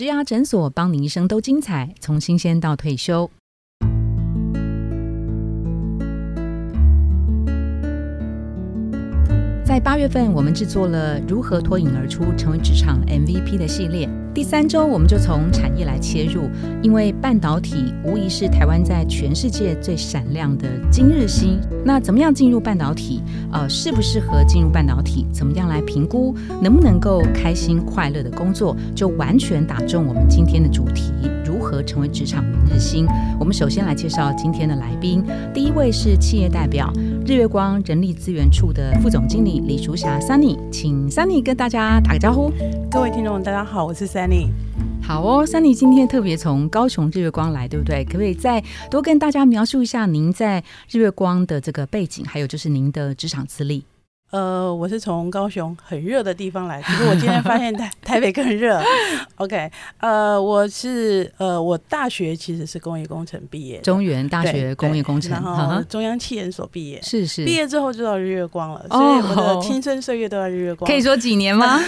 植牙诊所帮你一生都精彩，从新鲜到退休。在八月份，我们制作了如何脱颖而出，成为职场 MVP 的系列。第三周，我们就从产业来切入，因为半导体无疑是台湾在全世界最闪亮的今日星。那怎么样进入半导体？呃，适不适合进入半导体？怎么样来评估？能不能够开心快乐的工作？就完全打中我们今天的主题：如何成为职场明日星？我们首先来介绍今天的来宾，第一位是企业代表日月光人力资源处的副总经理。李淑霞，Sunny，请 Sunny 跟大家打个招呼。各位听众，大家好，我是 Sunny。好哦，Sunny 今天特别从高雄日月光来，对不对？可不可以再多跟大家描述一下您在日月光的这个背景，还有就是您的职场资历？呃，我是从高雄很热的地方来，可是我今天发现台 台北更热。OK，呃，我是呃，我大学其实是工业工程毕业，中原大学工业工程，然后中央气研所毕业，是是，毕业之后就到日月光了，所以我的青春岁月都在日月光。可以说几年吗？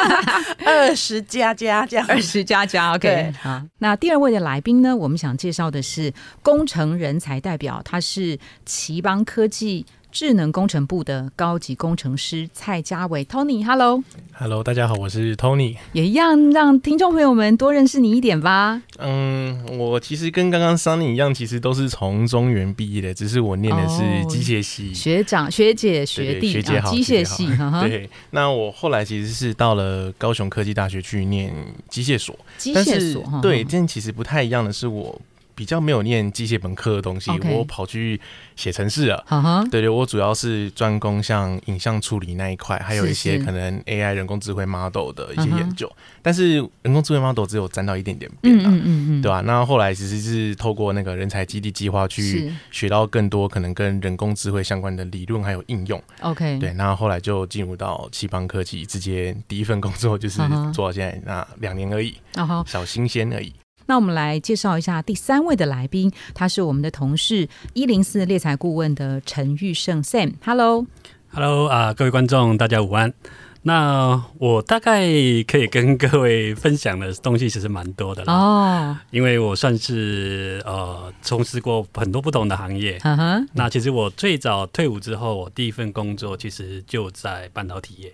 二十加加这样，二十加加。OK，好。那第二位的来宾呢？我们想介绍的是工程人才代表，他是奇邦科技。智能工程部的高级工程师蔡家伟，Tony，Hello，Hello，大家好，我是 Tony，也一样让听众朋友们多认识你一点吧。嗯，我其实跟刚刚 Sunny 一样，其实都是从中原毕业的，只是我念的是机械系，学长、学姐、学弟，学姐好，机械系。对，那我后来其实是到了高雄科技大学去念机械所，机械所，对，但其实不太一样的是我。比较没有念机械本科的东西，我跑去写程式了。对对，我主要是专攻像影像处理那一块，还有一些可能 AI 人工智慧 model 的一些研究。但是人工智慧 model 只有沾到一点点边了，对吧？那后来其实是透过那个人才基地计划去学到更多可能跟人工智慧相关的理论还有应用。OK，对，那后来就进入到七邦科技，直接第一份工作就是做到现在那两年而已，小新鲜而已。那我们来介绍一下第三位的来宾，他是我们的同事一零四猎财顾问的陈玉胜 Sam。Hello，Hello 啊，各位观众，大家午安。那我大概可以跟各位分享的东西其实蛮多的哦，因为我算是呃从事过很多不同的行业。那其实我最早退伍之后，我第一份工作其实就在半导体业。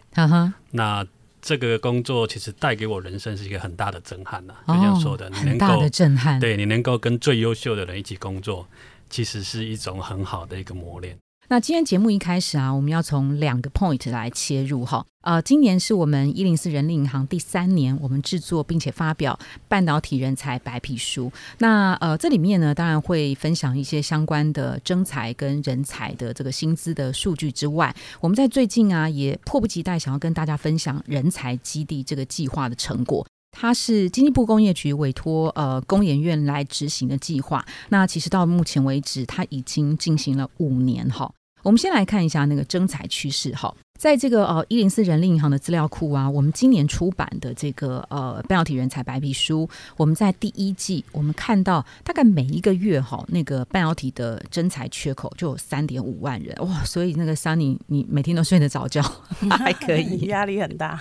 那。这个工作其实带给我人生是一个很大的震撼呐，就像说的，很大的震撼。对你能够跟最优秀的人一起工作，其实是一种很好的一个磨练。那今天节目一开始啊，我们要从两个 point 来切入哈。呃，今年是我们一零四人力银行第三年，我们制作并且发表半导体人才白皮书。那呃，这里面呢，当然会分享一些相关的征才跟人才的这个薪资的数据之外，我们在最近啊，也迫不及待想要跟大家分享人才基地这个计划的成果。它是经济部工业局委托呃工研院来执行的计划。那其实到目前为止，它已经进行了五年哈。我们先来看一下那个征才趋势哈。在这个呃一零四人力银行的资料库啊，我们今年出版的这个呃半导体人才白皮书，我们在第一季我们看到大概每一个月哈那个半导体的真才缺口就有三点五万人哇，所以那个 Sunny 你每天都睡得着觉 还可以，压力很大。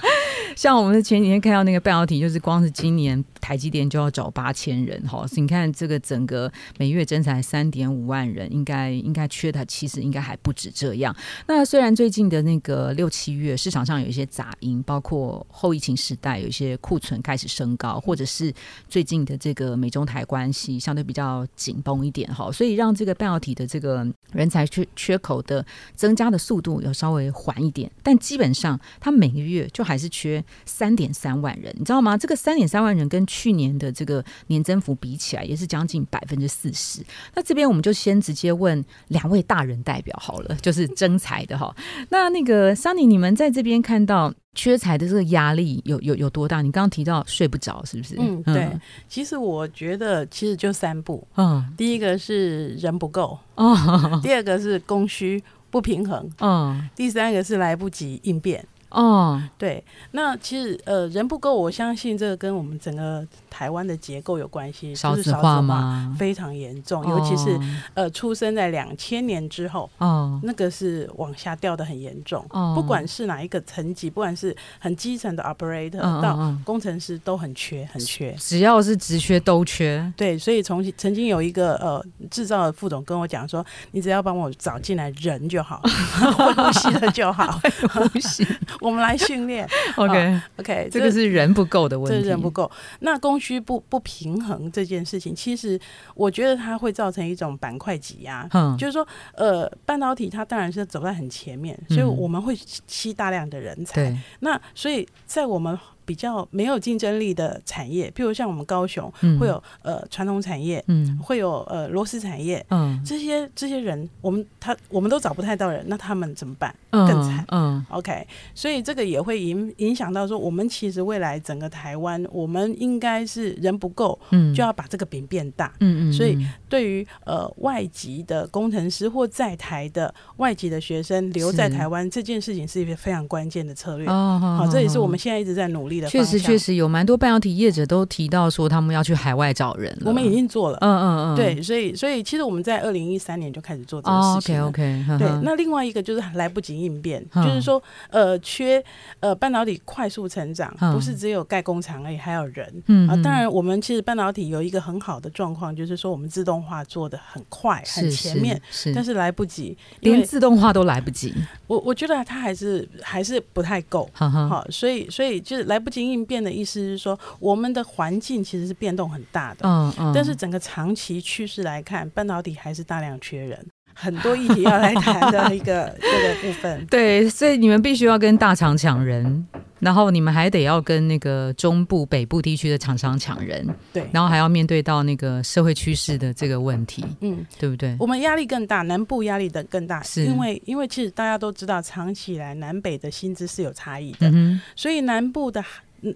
像我们前几天看到那个半导体，就是光是今年台积电就要找八千人哈，你看这个整个每月真才三点五万人，应该应该缺的其实应该还不止这样。那虽然最近的那个六七月市场上有一些杂音，包括后疫情时代有一些库存开始升高，或者是最近的这个美中台关系相对比较紧绷一点哈，所以让这个半导体的这个人才缺缺口的增加的速度有稍微缓一点，但基本上它每个月就还是缺三点三万人，你知道吗？这个三点三万人跟去年的这个年增幅比起来，也是将近百分之四十。那这边我们就先直接问两位大人代表好了，就是征才的哈。那那个。桑尼，你们在这边看到缺财的这个压力有有有多大？你刚刚提到睡不着，是不是？嗯，对。其实我觉得，其实就三步。嗯，第一个是人不够，哦，第二个是供需不平衡，嗯，第三个是来不及应变。哦，对，那其实呃人不够，我相信这个跟我们整个台湾的结构有关系，少子化吗？非常严重，尤其是呃出生在两千年之后，哦，那个是往下掉的很严重，哦，不管是哪一个层级，不管是很基层的 operator 到工程师都很缺，很缺，只要是职缺都缺，对，所以从曾经有一个呃制造的副总跟我讲说，你只要帮我找进来人就好，会呼吸的就好，呼吸。我们来训练，OK OK，这个是人不够的问题，人不够。那供需不不平衡这件事情，其实我觉得它会造成一种板块挤压。嗯，就是说，呃，半导体它当然是走在很前面，所以我们会吸大量的人才。那所以在我们。比较没有竞争力的产业，譬如像我们高雄会有呃传统产业，嗯，会有呃螺丝产业，嗯，这些这些人，我们他我们都找不太到人，那他们怎么办？更惨，嗯，OK，所以这个也会影影响到说，我们其实未来整个台湾，我们应该是人不够，嗯，就要把这个饼变大，嗯嗯，所以对于呃外籍的工程师或在台的外籍的学生留在台湾这件事情是一个非常关键的策略，哦，好，这也是我们现在一直在努力。确实，确实有蛮多半导体业者都提到说，他们要去海外找人。我们已经做了，嗯嗯嗯，对，所以所以其实我们在二零一三年就开始做这个事情。OK OK，对。那另外一个就是来不及应变，就是说，呃，缺呃半导体快速成长，不是只有盖工厂而已，还有人。嗯啊，当然我们其实半导体有一个很好的状况，就是说我们自动化做的很快，很前面，是，但是来不及，连自动化都来不及。我我觉得它还是还是不太够，好，所以所以就是来不及应变的意思是说，我们的环境其实是变动很大的，嗯嗯，但是整个长期趋势来看，半导体还是大量缺人，很多议题要来谈的一个这个部分。对，所以你们必须要跟大厂抢人。然后你们还得要跟那个中部、北部地区的厂商抢人，对，然后还要面对到那个社会趋势的这个问题，嗯，对不对？我们压力更大，南部压力的更大，是因为因为其实大家都知道，长期以来南北的薪资是有差异的，嗯所以南部的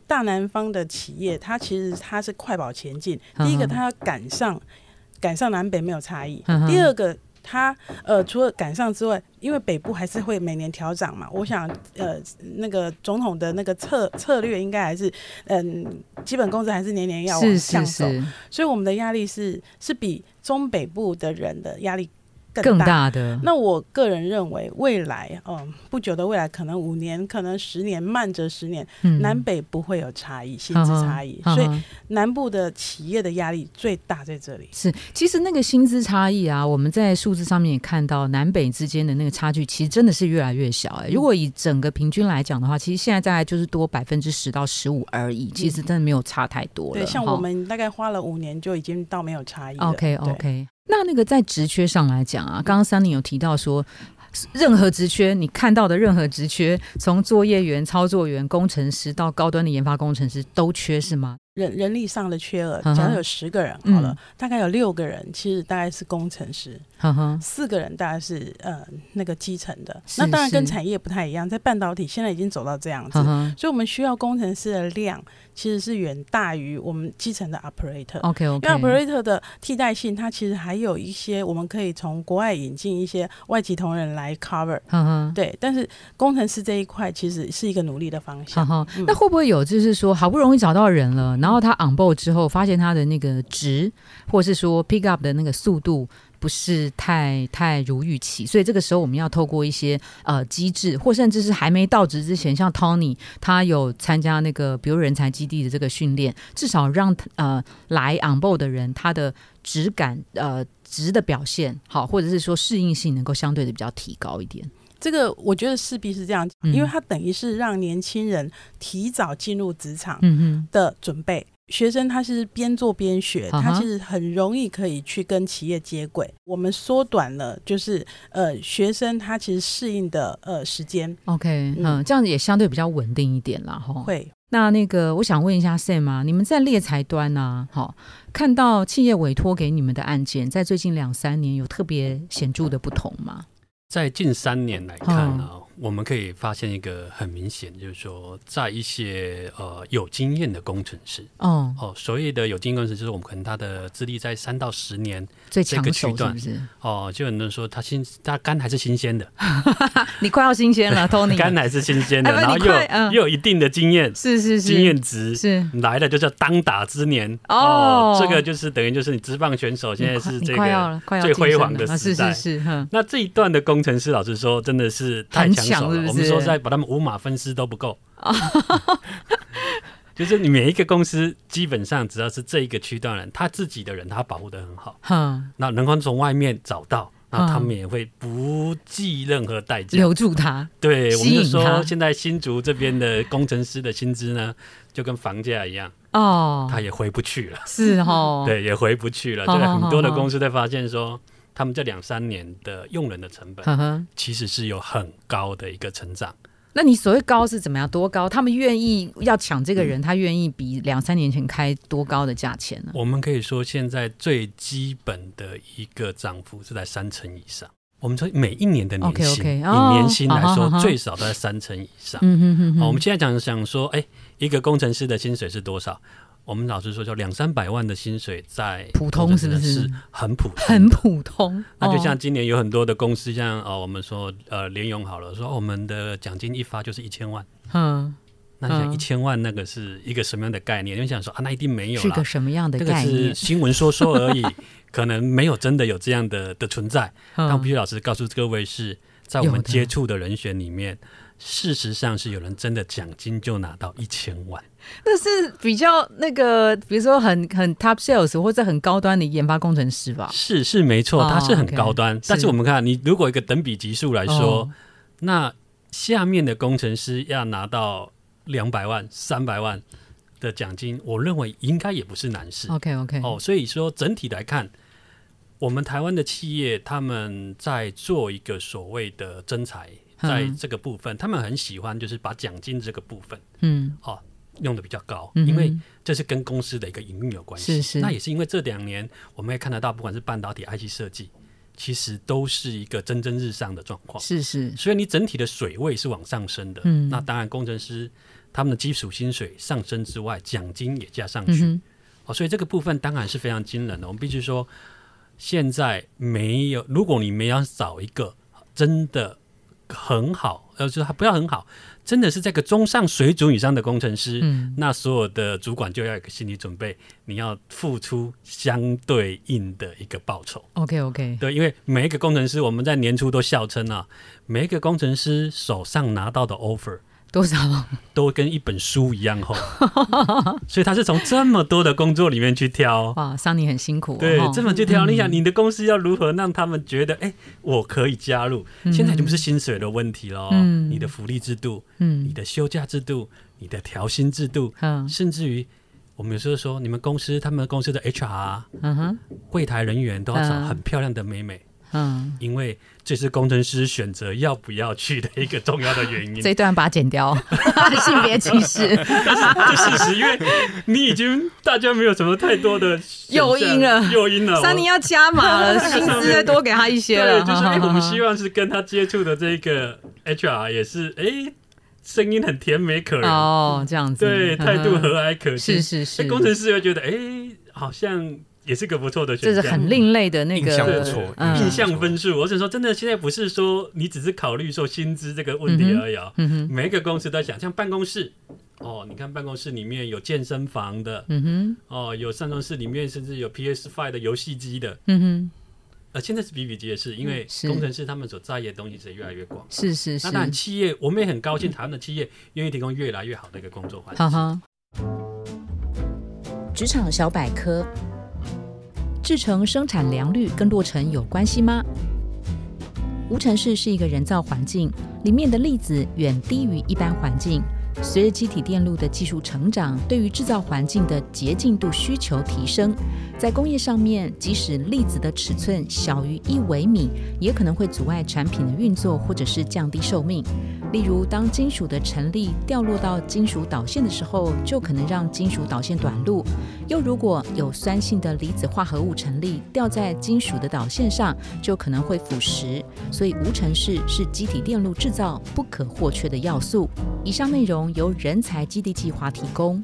大南方的企业，它其实它是快跑前进。第一个，它要赶上赶上南北没有差异；第二个。它呃，除了赶上之外，因为北部还是会每年调涨嘛，我想呃，那个总统的那个策策略应该还是嗯，基本工资还是年年要往上走，所以我们的压力是是比中北部的人的压力。更大的。那我个人认为，未来嗯，不久的未来，可能五年，可能十年，慢则十年，南北不会有差异，薪资差异，所以南部的企业的压力最大在这里。是，其实那个薪资差异啊，我们在数字上面也看到，南北之间的那个差距，其实真的是越来越小。哎，如果以整个平均来讲的话，其实现在大概就是多百分之十到十五而已，其实真的没有差太多。对，像我们大概花了五年，就已经到没有差异。OK OK。那那个在职缺上来讲啊，刚刚三林有提到说，任何职缺你看到的任何职缺，从作业员、操作员、工程师到高端的研发工程师都缺是吗？人人力上的缺额，假如有十个人好了，大概有六个人其实大概是工程师，四个人大概是呃那个基层的。那当然跟产业不太一样，在半导体现在已经走到这样子，所以我们需要工程师的量其实是远大于我们基层的 operator。OK OK，因为 operator 的替代性，它其实还有一些我们可以从国外引进一些外籍同仁来 cover。对，但是工程师这一块其实是一个努力的方向。那会不会有就是说好不容易找到人了？然后他 on board 之后，发现他的那个值，或是说 pick up 的那个速度不是太太如预期，所以这个时候我们要透过一些呃机制，或甚至是还没到职之前，像 Tony 他有参加那个比如人才基地的这个训练，至少让呃来 on board 的人他的质感呃值的表现好，或者是说适应性能够相对的比较提高一点。这个我觉得势必是这样，因为他等于是让年轻人提早进入职场的准备。学生他是边做边学，他其实很容易可以去跟企业接轨。我们缩短了，就是呃，学生他其实适应的呃时间。OK，嗯，这样子也相对比较稳定一点啦。哈。会。那那个，我想问一下 Sam 啊，你们在猎才端呢，好，看到企业委托给你们的案件，在最近两三年有特别显著的不同吗？在近三年来看呢，我们可以发现一个很明显，就是说，在一些呃有经验的工程师，哦。哦，所谓的有经验工程师，就是我们可能他的资历在三到十年这个区段，哦，就很多人说他新，他肝还是新鲜的，你快要新鲜了，Tony，肝还是新鲜的，然后又又有一定的经验，是是是，经验值是。来了就叫当打之年。哦，这个就是等于就是你职棒选手现在是这个最辉煌的时代，是是是，那这一段的工程师，老实说，真的是太我们说。在把他们五马分尸都不够，就是你每一个公司基本上只要是这一个区段人，他自己的人他保护的很好，那能够从外面找到，那他们也会不计任何代价留住他。对，我们就说现在新竹这边的工程师的薪资呢，就跟房价一样哦，他也回不去了，是哦，对，也回不去了。对，很多的公司在发现说。他们这两三年的用人的成本，其实是有很高的一个成长。那你所谓高是怎么样？多高？他们愿意要抢这个人，他愿意比两三年前开多高的价钱呢？我们可以说，现在最基本的一个涨幅是在三成以上。我们说每一年的年薪，以年薪来说，最少都在三成以上。嗯嗯嗯。我们现在讲想说，哎，一个工程师的薪水是多少？我们老师说，就两三百万的薪水，在普通是不是很普很普通？那就像今年有很多的公司，像哦，我们说呃联咏好了，说我们的奖金一发就是一千万。嗯，那你想一千万那个是一个什么样的概念？你想说啊，那一定没有是个什么样的概念？是新闻说说而已，可能没有真的有这样的的存在。但必须老师告诉各位，是在我们接触的人选里面。事实上是有人真的奖金就拿到一千万，那是比较那个，比如说很很 top sales 或者很高端的研发工程师吧？是是没错，它是很高端。但是我们看，你如果一个等比级数来说，那下面的工程师要拿到两百万、三百万的奖金，我认为应该也不是难事。OK OK 哦，所以说整体来看，我们台湾的企业他们在做一个所谓的增才。在这个部分，他们很喜欢，就是把奖金这个部分，嗯，哦，用的比较高，因为这是跟公司的一个营运有关系。是是，那也是因为这两年，我们也看得到，不管是半导体、IC 设计，其实都是一个蒸蒸日上的状况。是是，所以你整体的水位是往上升的。嗯，那当然，工程师他们的基础薪水上升之外，奖金也加上去。哦，所以这个部分当然是非常惊人的。我们必须说，现在没有，如果你们要找一个真的。很好，呃，就是他不要很好，真的是这个中上水准以上的工程师，嗯，那所有的主管就要有个心理准备，你要付出相对应的一个报酬。OK OK，对，因为每一个工程师，我们在年初都笑称啊，每一个工程师手上拿到的 offer。多少都跟一本书一样厚，所以他是从这么多的工作里面去挑。哇，桑尼很辛苦。对，这么去挑。你想，你的公司要如何让他们觉得，哎，我可以加入？现在就不是薪水的问题了，你的福利制度，嗯，你的休假制度，你的调薪制度，嗯，甚至于我们有时候说，你们公司他们公司的 HR，嗯哼，柜台人员都要找很漂亮的美美。嗯，因为这是工程师选择要不要去的一个重要的原因。这段把它剪掉，性别歧视。但是事实，因为你已经大家没有什么太多的诱因了，诱因了。三尼要加码了，薪资再多给他一些了。就是我们希望是跟他接触的这个 HR 也是，哎，声音很甜美可人哦，这样子，对，态度和蔼可亲。是是是，工程师会觉得，哎，好像。也是个不错的选项，这是很另类的那个印象不错，印象分数。我只说真的，现在不是说你只是考虑说薪资这个问题而已啊。每一个公司都想，像办公室哦，你看办公室里面有健身房的，嗯哼，哦，有办公室里面甚至有 PS Five 的游戏机的，嗯哼。呃，现在是比比皆是，因为工程师他们所在意的东西是越来越广。是是是。那当然，企业我们也很高兴，台湾的企业愿意提供越来越好的一个工作环境。职场小百科。制成生产良率跟落成有关系吗？无尘室是一个人造环境，里面的粒子远低于一般环境。随着机体电路的技术成长，对于制造环境的洁净度需求提升，在工业上面，即使粒子的尺寸小于一微米，也可能会阻碍产品的运作或者是降低寿命。例如，当金属的尘粒掉落到金属导线的时候，就可能让金属导线短路；又如果有酸性的离子化合物尘粒掉在金属的导线上，就可能会腐蚀。所以，无尘室是机体电路制造不可或缺的要素。以上内容由人才基地计划提供。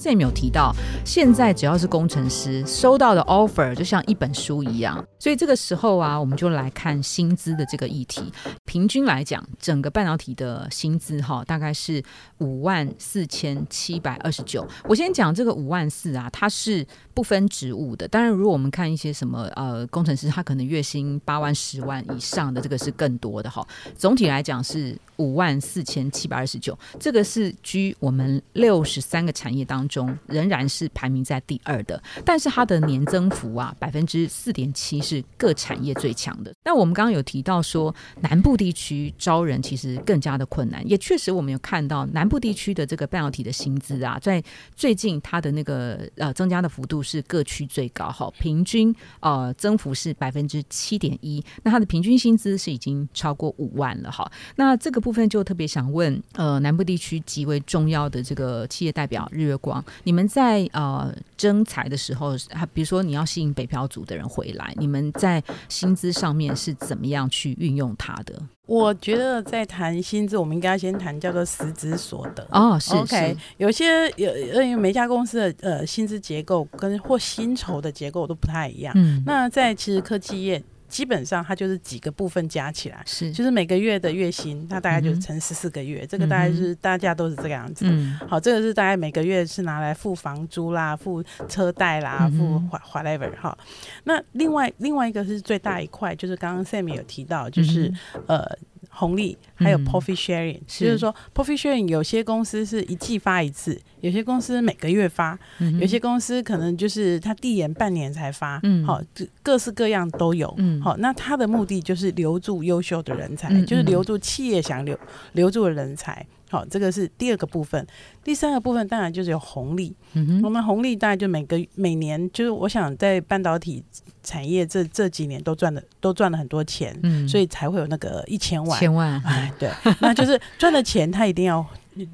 Sam 有提到，现在只要是工程师收到的 offer 就像一本书一样，所以这个时候啊，我们就来看薪资的这个议题。平均来讲，整个半导体的薪资哈，大概是五万四千七百二十九。我先讲这个五万四啊，它是不分职务的。当然，如果我们看一些什么呃工程师，他可能月薪八万、十万以上的，这个是更多的哈。总体来讲是五万四千七百二十九，这个是居我们六十三个产业当。中仍然是排名在第二的，但是它的年增幅啊，百分之四点七是各产业最强的。但我们刚刚有提到说，南部地区招人其实更加的困难，也确实我们有看到南部地区的这个半导体的薪资啊，在最近它的那个呃增加的幅度是各区最高，哈，平均呃增幅是百分之七点一，那它的平均薪资是已经超过五万了，哈。那这个部分就特别想问，呃，南部地区极为重要的这个企业代表日月光。你们在呃征才的时候，比如说你要吸引北漂族的人回来，你们在薪资上面是怎么样去运用它的？我觉得在谈薪资，我们应该先谈叫做实质所得哦。是 OK，有些有因为每家公司的呃薪资结构跟或薪酬的结构都不太一样。嗯，那在其实科技业。基本上它就是几个部分加起来，是就是每个月的月薪，它大概就是乘十四个月，这个大概是大家都是这个样子。好，这个是大概每个月是拿来付房租啦、付车贷啦、付 whatever 哈。那另外另外一个是最大一块，就是刚刚 Sam 有提到，就是呃。红利还有 profit sharing，就是说 profit sharing 有些公司是一季发一次，有些公司每个月发，有些公司可能就是他递延半年才发，好，各式各样都有。好，那他的目的就是留住优秀的人才，就是留住企业想留留住的人才。好，这个是第二个部分。第三个部分当然就是有红利。我们红利大概就每个每年，就是我想在半导体产业这这几年都赚的都赚了很多钱，嗯所以才会有那个一千万。千万，哎，对，那就是赚的钱他一定要。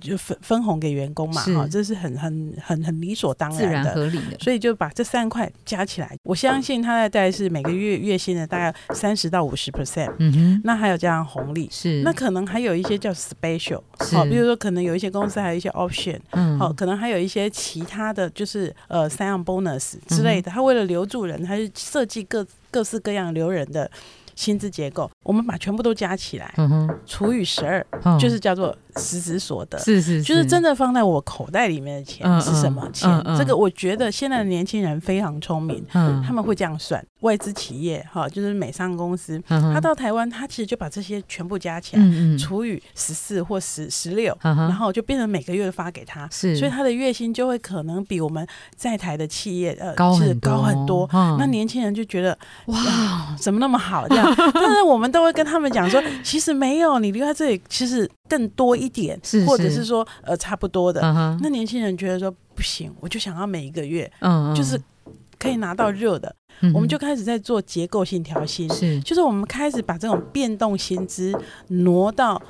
就分分红给员工嘛，哈，这是很很很很理所当然的，合理的。所以就把这三块加起来，我相信他的大概是每个月月薪的大概三十到五十 percent。嗯哼，那还有加上红利，是那可能还有一些叫 special，好，比如说可能有一些公司还有一些 option，嗯，好，可能还有一些其他的就是呃三样 bonus 之类的。他为了留住人，他是设计各各式各样留人的。薪资结构，我们把全部都加起来，除以十二，就是叫做实质所得。是是，就是真的放在我口袋里面的钱是什么钱？这个我觉得现在的年轻人非常聪明，他们会这样算。外资企业哈，就是美商公司，他到台湾，他其实就把这些全部加起来，除以十四或十十六，然后就变成每个月发给他。是，所以他的月薪就会可能比我们在台的企业呃高很高很多。那年轻人就觉得哇，怎么那么好这样？但是我们都会跟他们讲说，其实没有，你留在这里其实更多一点，或者是说呃差不多的。那年轻人觉得说不行，我就想要每一个月，嗯，就是可以拿到热的，我们就开始在做结构性调薪，是，就是我们开始把这种变动薪资挪到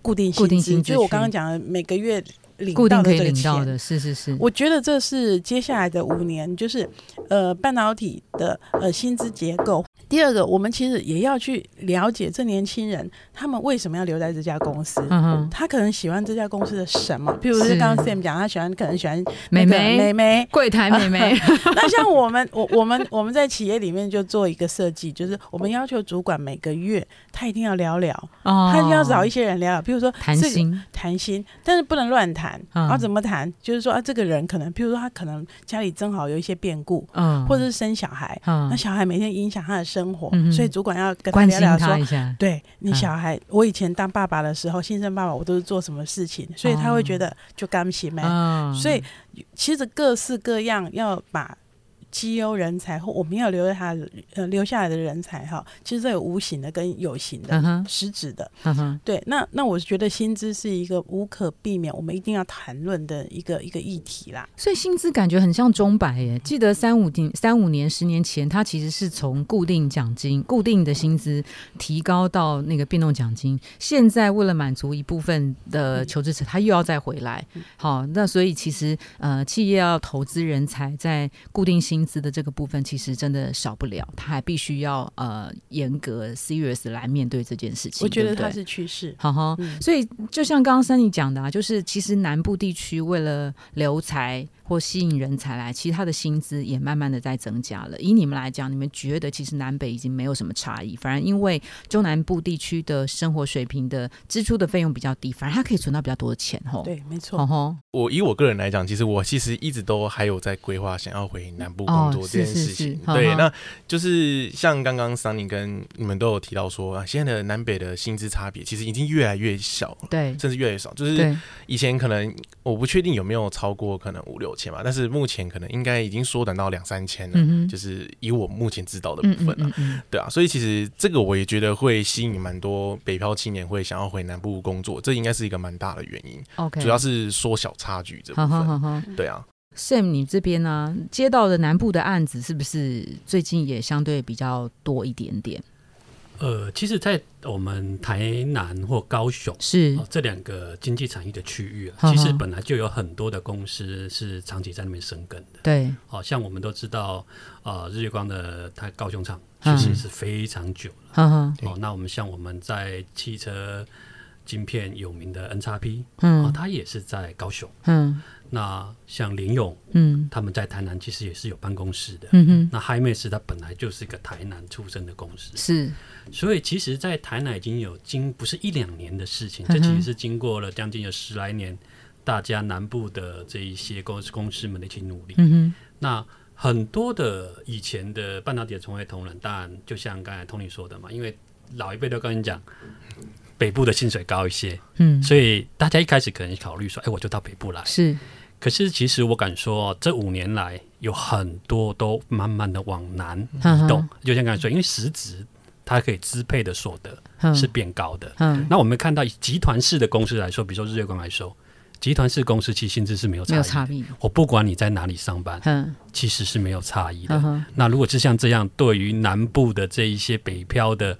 固定薪资，就是我刚刚讲的每个月。领到的，是是是。我觉得这是接下来的五年，就是呃半导体的呃薪资结构。第二个，我们其实也要去了解这年轻人他们为什么要留在这家公司。嗯哼，他可能喜欢这家公司的什么？譬如是刚刚 Sam 讲，他喜欢可能喜欢美眉美眉柜台美眉。那像我们我我们我们在企业里面就做一个设计，就是我们要求主管每个月他一定要聊聊，他一定要找一些人聊聊，比如说谈心谈心，但是不能乱谈。啊，怎么谈？就是说啊，这个人可能，譬如说他可能家里正好有一些变故，嗯，或者是生小孩，嗯，那小孩每天影响他的生活，所以主管要跟他聊聊说，对你小孩，我以前当爸爸的时候，新生爸爸，我都是做什么事情，所以他会觉得就干不起没，所以其实各式各样要把。绩优人才或我们要留下呃留下来的人才哈，其实这有无形的跟有形的实质的。嗯对，那那我觉得薪资是一个无可避免，我们一定要谈论的一个一个议题啦。所以薪资感觉很像钟摆耶，记得三五年、三五年、十年前，它其实是从固定奖金、固定的薪资提高到那个变动奖金。现在为了满足一部分的求职者，他又要再回来。好，那所以其实呃，企业要投资人才在固定薪资的这个部分，其实真的少不了，他还必须要呃严格 serious 来面对这件事情。我觉得它是趋势。好哈，所以就像刚刚 Sunny 讲的啊，就是其实南部地区为了留才。或吸引人才来，其实他的薪资也慢慢的在增加了。以你们来讲，你们觉得其实南北已经没有什么差异，反而因为中南部地区的生活水平的支出的费用比较低，反而他可以存到比较多的钱。吼，对，没错。吼，我以我个人来讲，其实我其实一直都还有在规划想要回南部工作这件事情。对，那就是像刚刚桑尼跟你们都有提到说啊，现在的南北的薪资差别其实已经越来越小了，对，甚至越来越少。就是以前可能我不确定有没有超过可能五六。钱嘛，但是目前可能应该已经缩短到两三千了，就是以我目前知道的部分了，对啊，所以其实这个我也觉得会吸引蛮多北漂青年会想要回南部工作，这应该是一个蛮大的原因。OK，主要是缩小差距这部分。对啊，Sam，你这边呢接到的南部的案子是不是最近也相对比较多一点点？呃，其实，在我们台南或高雄是。这两个经济产业的区域啊，其实本来就有很多的公司是长期在那边生根的。对，好像我们都知道，呃，日月光的它高雄厂其实是非常久了。哦，那我们像我们在汽车晶片有名的 N 叉 P，嗯，它也是在高雄。嗯。那像林勇，嗯，他们在台南其实也是有办公室的，嗯哼。那 h i m a s 它本来就是一个台南出身的公司，是。所以其实，在台南已经有经不是一两年的事情，这其实是经过了将近有十来年，大家南部的这一些公司公司们的一起努力，嗯哼。那很多的以前的半导体的从业同仁，当然就像刚才 Tony 说的嘛，因为老一辈都跟你讲，北部的薪水高一些，嗯，所以大家一开始可能考虑说，哎，我就到北部来，是。可是，其实我敢说，这五年来有很多都慢慢的往南移动。就像刚才说，因为实质它可以支配的所得是变高的。嗯，那我们看到以集团式的公司来说，比如说日月光来说，集团式公司其实薪资是没有差异。我不管你在哪里上班，嗯，其实是没有差异的。那如果是像这样，对于南部的这一些北漂的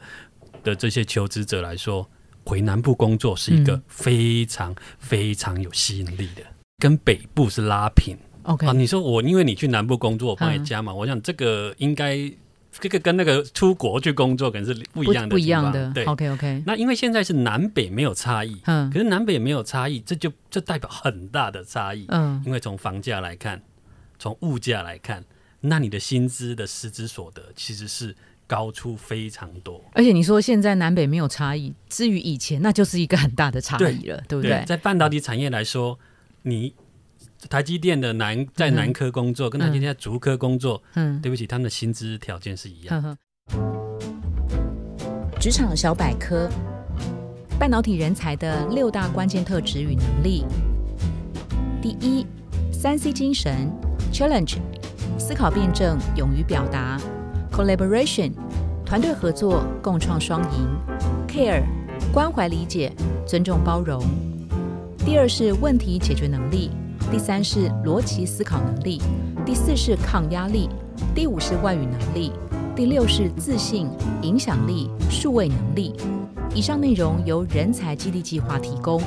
的这些求职者来说，回南部工作是一个非常非常有吸引力的。跟北部是拉平，OK 啊？你说我因为你去南部工作，我帮你加嘛？我想这个应该这个跟那个出国去工作可能是不一样的，不一样的。对，OK OK。那因为现在是南北没有差异，嗯，可是南北没有差异，这就这代表很大的差异，嗯，因为从房价来看，从物价来看，那你的薪资的实质所得其实是高出非常多。而且你说现在南北没有差异，至于以前，那就是一个很大的差异了，对不对？在半导体产业来说。你台积电的南在南科工作，跟台积电在竹科工作，嗯，对不起，他们的薪资条件是一样。职场小百科：半导体人才的六大关键特质与能力。第一，三 C 精神：challenge，思考辩证，勇于表达；collaboration，团队合作，共创双赢；care，关怀理解，尊重包容。第二是问题解决能力，第三是逻辑思考能力，第四是抗压力，第五是外语能力，第六是自信、影响力、数位能力。以上内容由人才基地计划提供。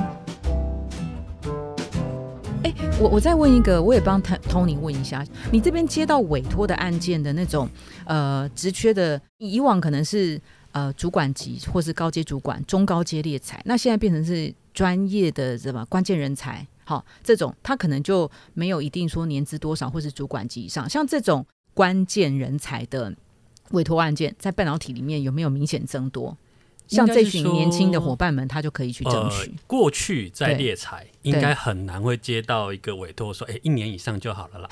我我再问一个，我也帮 Tony 问一下，你这边接到委托的案件的那种呃职缺的，以往可能是呃主管级或是高阶主管、中高阶猎才，那现在变成是。专业的什么关键人才，好，这种他可能就没有一定说年资多少或是主管级以上，像这种关键人才的委托案件，在半导体里面有没有明显增多？像这群年轻的伙伴们，他就可以去争取。过去在猎才应该很难会接到一个委托，说哎，一年以上就好了啦。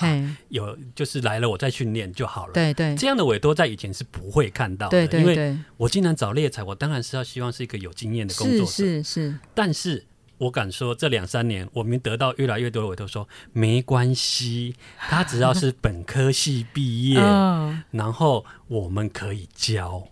有就是来了，我再训练就好了。对对，这样的委托在以前是不会看到的。因为我既然找猎才，我当然是要希望是一个有经验的工作者。是是是。但是我敢说，这两三年我们得到越来越多的委托，说没关系，他只要是本科系毕业，然后我们可以教。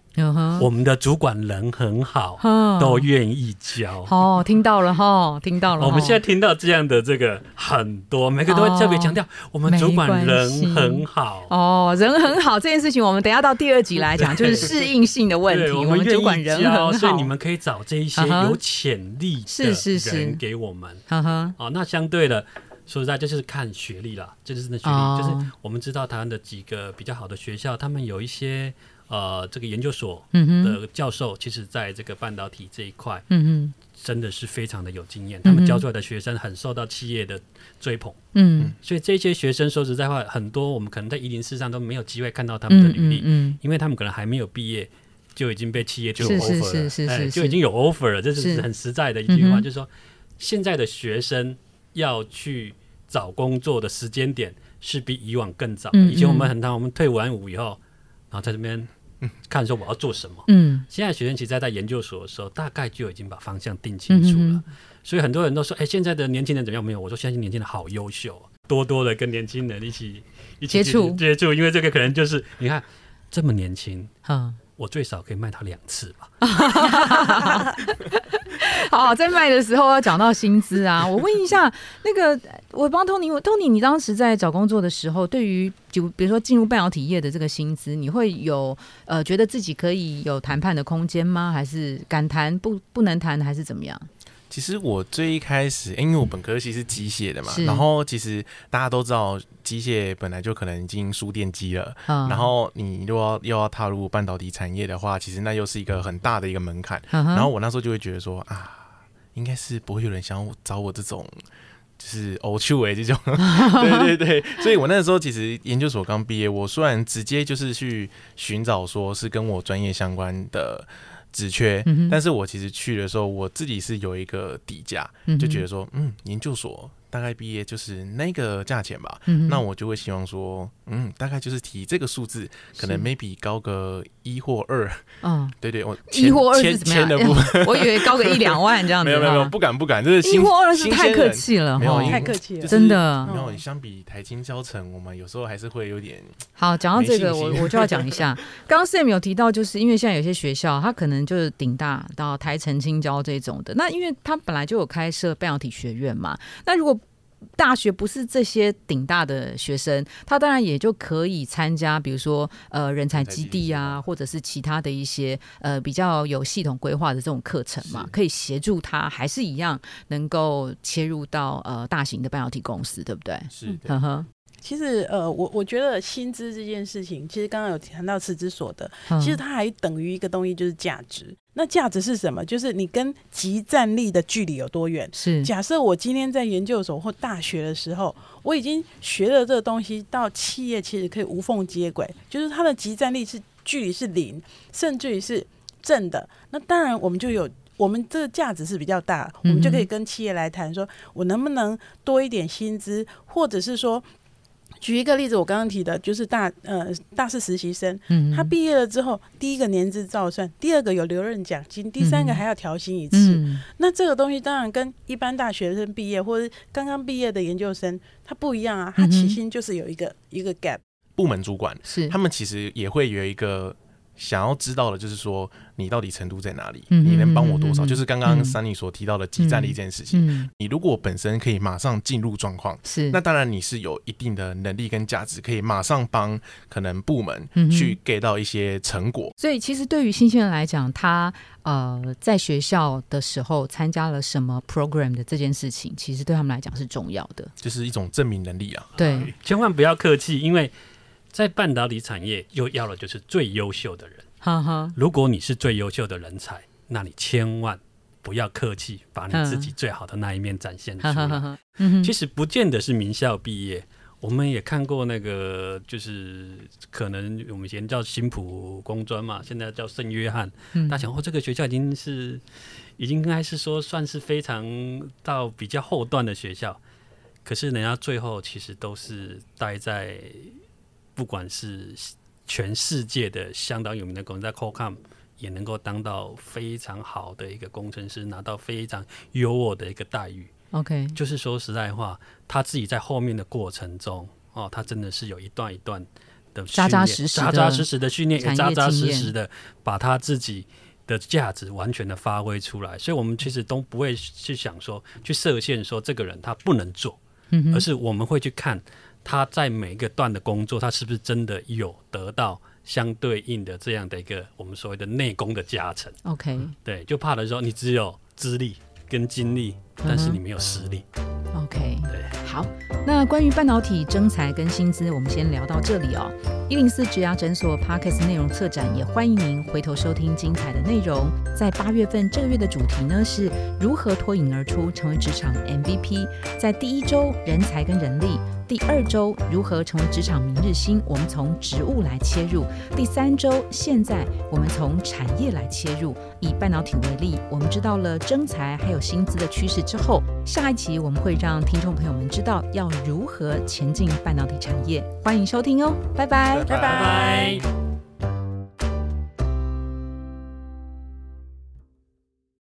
我们的主管人很好，都愿意教。哦，听到了哈，听到了。我们现在听到这样的这个很多，每个都会特别强调，我们主管人很好。哦，人很好这件事情，我们等下到第二集来讲，就是适应性的问题。我们主管人很好，所以你们可以找这一些有潜力的人给我们。哈哈哦，那相对的，说实在就是看学历了，这就是那学历，就是我们知道台湾的几个比较好的学校，他们有一些。呃，这个研究所的教授，其实在这个半导体这一块，嗯嗯真的是非常的有经验。他们教出来的学生很受到企业的追捧，嗯，所以这些学生说实在话，很多我们可能在一零四上都没有机会看到他们的履历，嗯，因为他们可能还没有毕业就已经被企业就 offer 了，哎，就已经有 offer 了，这是很实在的一句话，就是说现在的学生要去找工作的时间点是比以往更早。以前我们很长，我们退完伍以后，然后在这边。看说我要做什么，嗯，现在学生其实在在研究所的时候，大概就已经把方向定清楚了。所以很多人都说，哎，现在的年轻人怎么样？没有，我说现在年轻人好优秀，多多的跟年轻人一起一起接触接触，因为这个可能就是你看这么年轻，嗯。我最少可以卖他两次吧。好，在卖的时候要讲到薪资啊。我问一下，那个我帮 Tony，Tony，你当时在找工作的时候，对于就比如说进入半导体业的这个薪资，你会有呃觉得自己可以有谈判的空间吗？还是敢谈不不能谈，还是怎么样？其实我最一开始，因为我本科系是机械的嘛，然后其实大家都知道，机械本来就可能已经输电机了，然后你又要又要踏入半导体产业的话，其实那又是一个很大的一个门槛。然后我那时候就会觉得说啊，应该是不会有人想找我这种就是偶趣味这种，对对对。所以我那时候其实研究所刚毕业，我虽然直接就是去寻找说是跟我专业相关的。只缺，但是我其实去的时候，我自己是有一个底价，就觉得说，嗯，研究所。大概毕业就是那个价钱吧，那我就会希望说，嗯，大概就是提这个数字，可能 maybe 高个一或二，嗯，对对，我一或二是怎么样？我以为高个一两万这样子，没有没有没有，不敢不敢，这是一或二是太客气了，没有太客气了，真的。没有相比台金交城，我们有时候还是会有点。好，讲到这个，我我就要讲一下，刚刚 Sam 有提到，就是因为现在有些学校，它可能就是顶大到台城青交这种的，那因为它本来就有开设半导体学院嘛，那如果大学不是这些顶大的学生，他当然也就可以参加，比如说呃人才基地啊，或者是其他的一些呃比较有系统规划的这种课程嘛，可以协助他，还是一样能够切入到呃大型的半导体公司，对不对？是，呵呵。其实，呃，我我觉得薪资这件事情，其实刚刚有谈到辞职所得，其实它还等于一个东西，就是价值。那价值是什么？就是你跟集战力的距离有多远。是，假设我今天在研究所或大学的时候，我已经学了这个东西，到企业其实可以无缝接轨，就是它的集战力是距离是零，甚至于是正的。那当然，我们就有我们这个价值是比较大，我们就可以跟企业来谈，说我能不能多一点薪资，或者是说。举一个例子，我刚刚提的，就是大呃大四实习生，嗯他毕业了之后，第一个年资照算，第二个有留任奖金，第三个还要调薪一次。那这个东西当然跟一般大学生毕业或者刚刚毕业的研究生，他不一样啊，他起薪就是有一个一个 gap。部门主管是他们其实也会有一个。想要知道的，就是说你到底程度在哪里？你能帮我多少？就是刚刚 Sunny 所提到的集战力这件事情。你如果本身可以马上进入状况，是那当然你是有一定的能力跟价值，可以马上帮可能部门去给到一些成果。所以其实对于新鲜人来讲，他呃在学校的时候参加了什么 program 的这件事情，其实对他们来讲是重要的，就是一种证明能力啊。对，千万不要客气，因为。在半导体产业，又要的就是最优秀的人。哈哈，如果你是最优秀的人才，那你千万不要客气，把你自己最好的那一面展现出来。其实不见得是名校毕业，我们也看过那个，就是可能我们以前叫新浦工专嘛，现在叫圣约翰。大家想，哦，这个学校已经是，已经应该是说算是非常到比较后段的学校，可是人家最后其实都是待在。不管是全世界的相当有名的公司，在 Qualcomm 也能够当到非常好的一个工程师，拿到非常优渥的一个待遇。OK，就是说实在话，他自己在后面的过程中，哦，他真的是有一段一段的扎扎实实、扎扎实实的训练，也扎扎实实的把他自己的价值完全的发挥出来。所以，我们其实都不会去想说，去设限说这个人他不能做，而是我们会去看他在每一个段的工作，他是不是真的有得到相对应的这样的一个我们所谓的内功的加成。OK，对，就怕的时候你只有资历。跟经历，但是你没有实力。OK，对，好。那关于半导体征才跟薪资，我们先聊到这里哦。一零四职涯诊所 Parkes 内容策展，也欢迎您回头收听精彩的内容。在八月份这个月的主题呢，是如何脱颖而出，成为职场 MVP。在第一周，人才跟人力。第二周如何成为职场明日星？我们从职务来切入。第三周，现在我们从产业来切入。以半导体为例，我们知道了征才还有薪资的趋势之后，下一期我们会让听众朋友们知道要如何前进半导体产业。欢迎收听哦，拜拜，拜拜。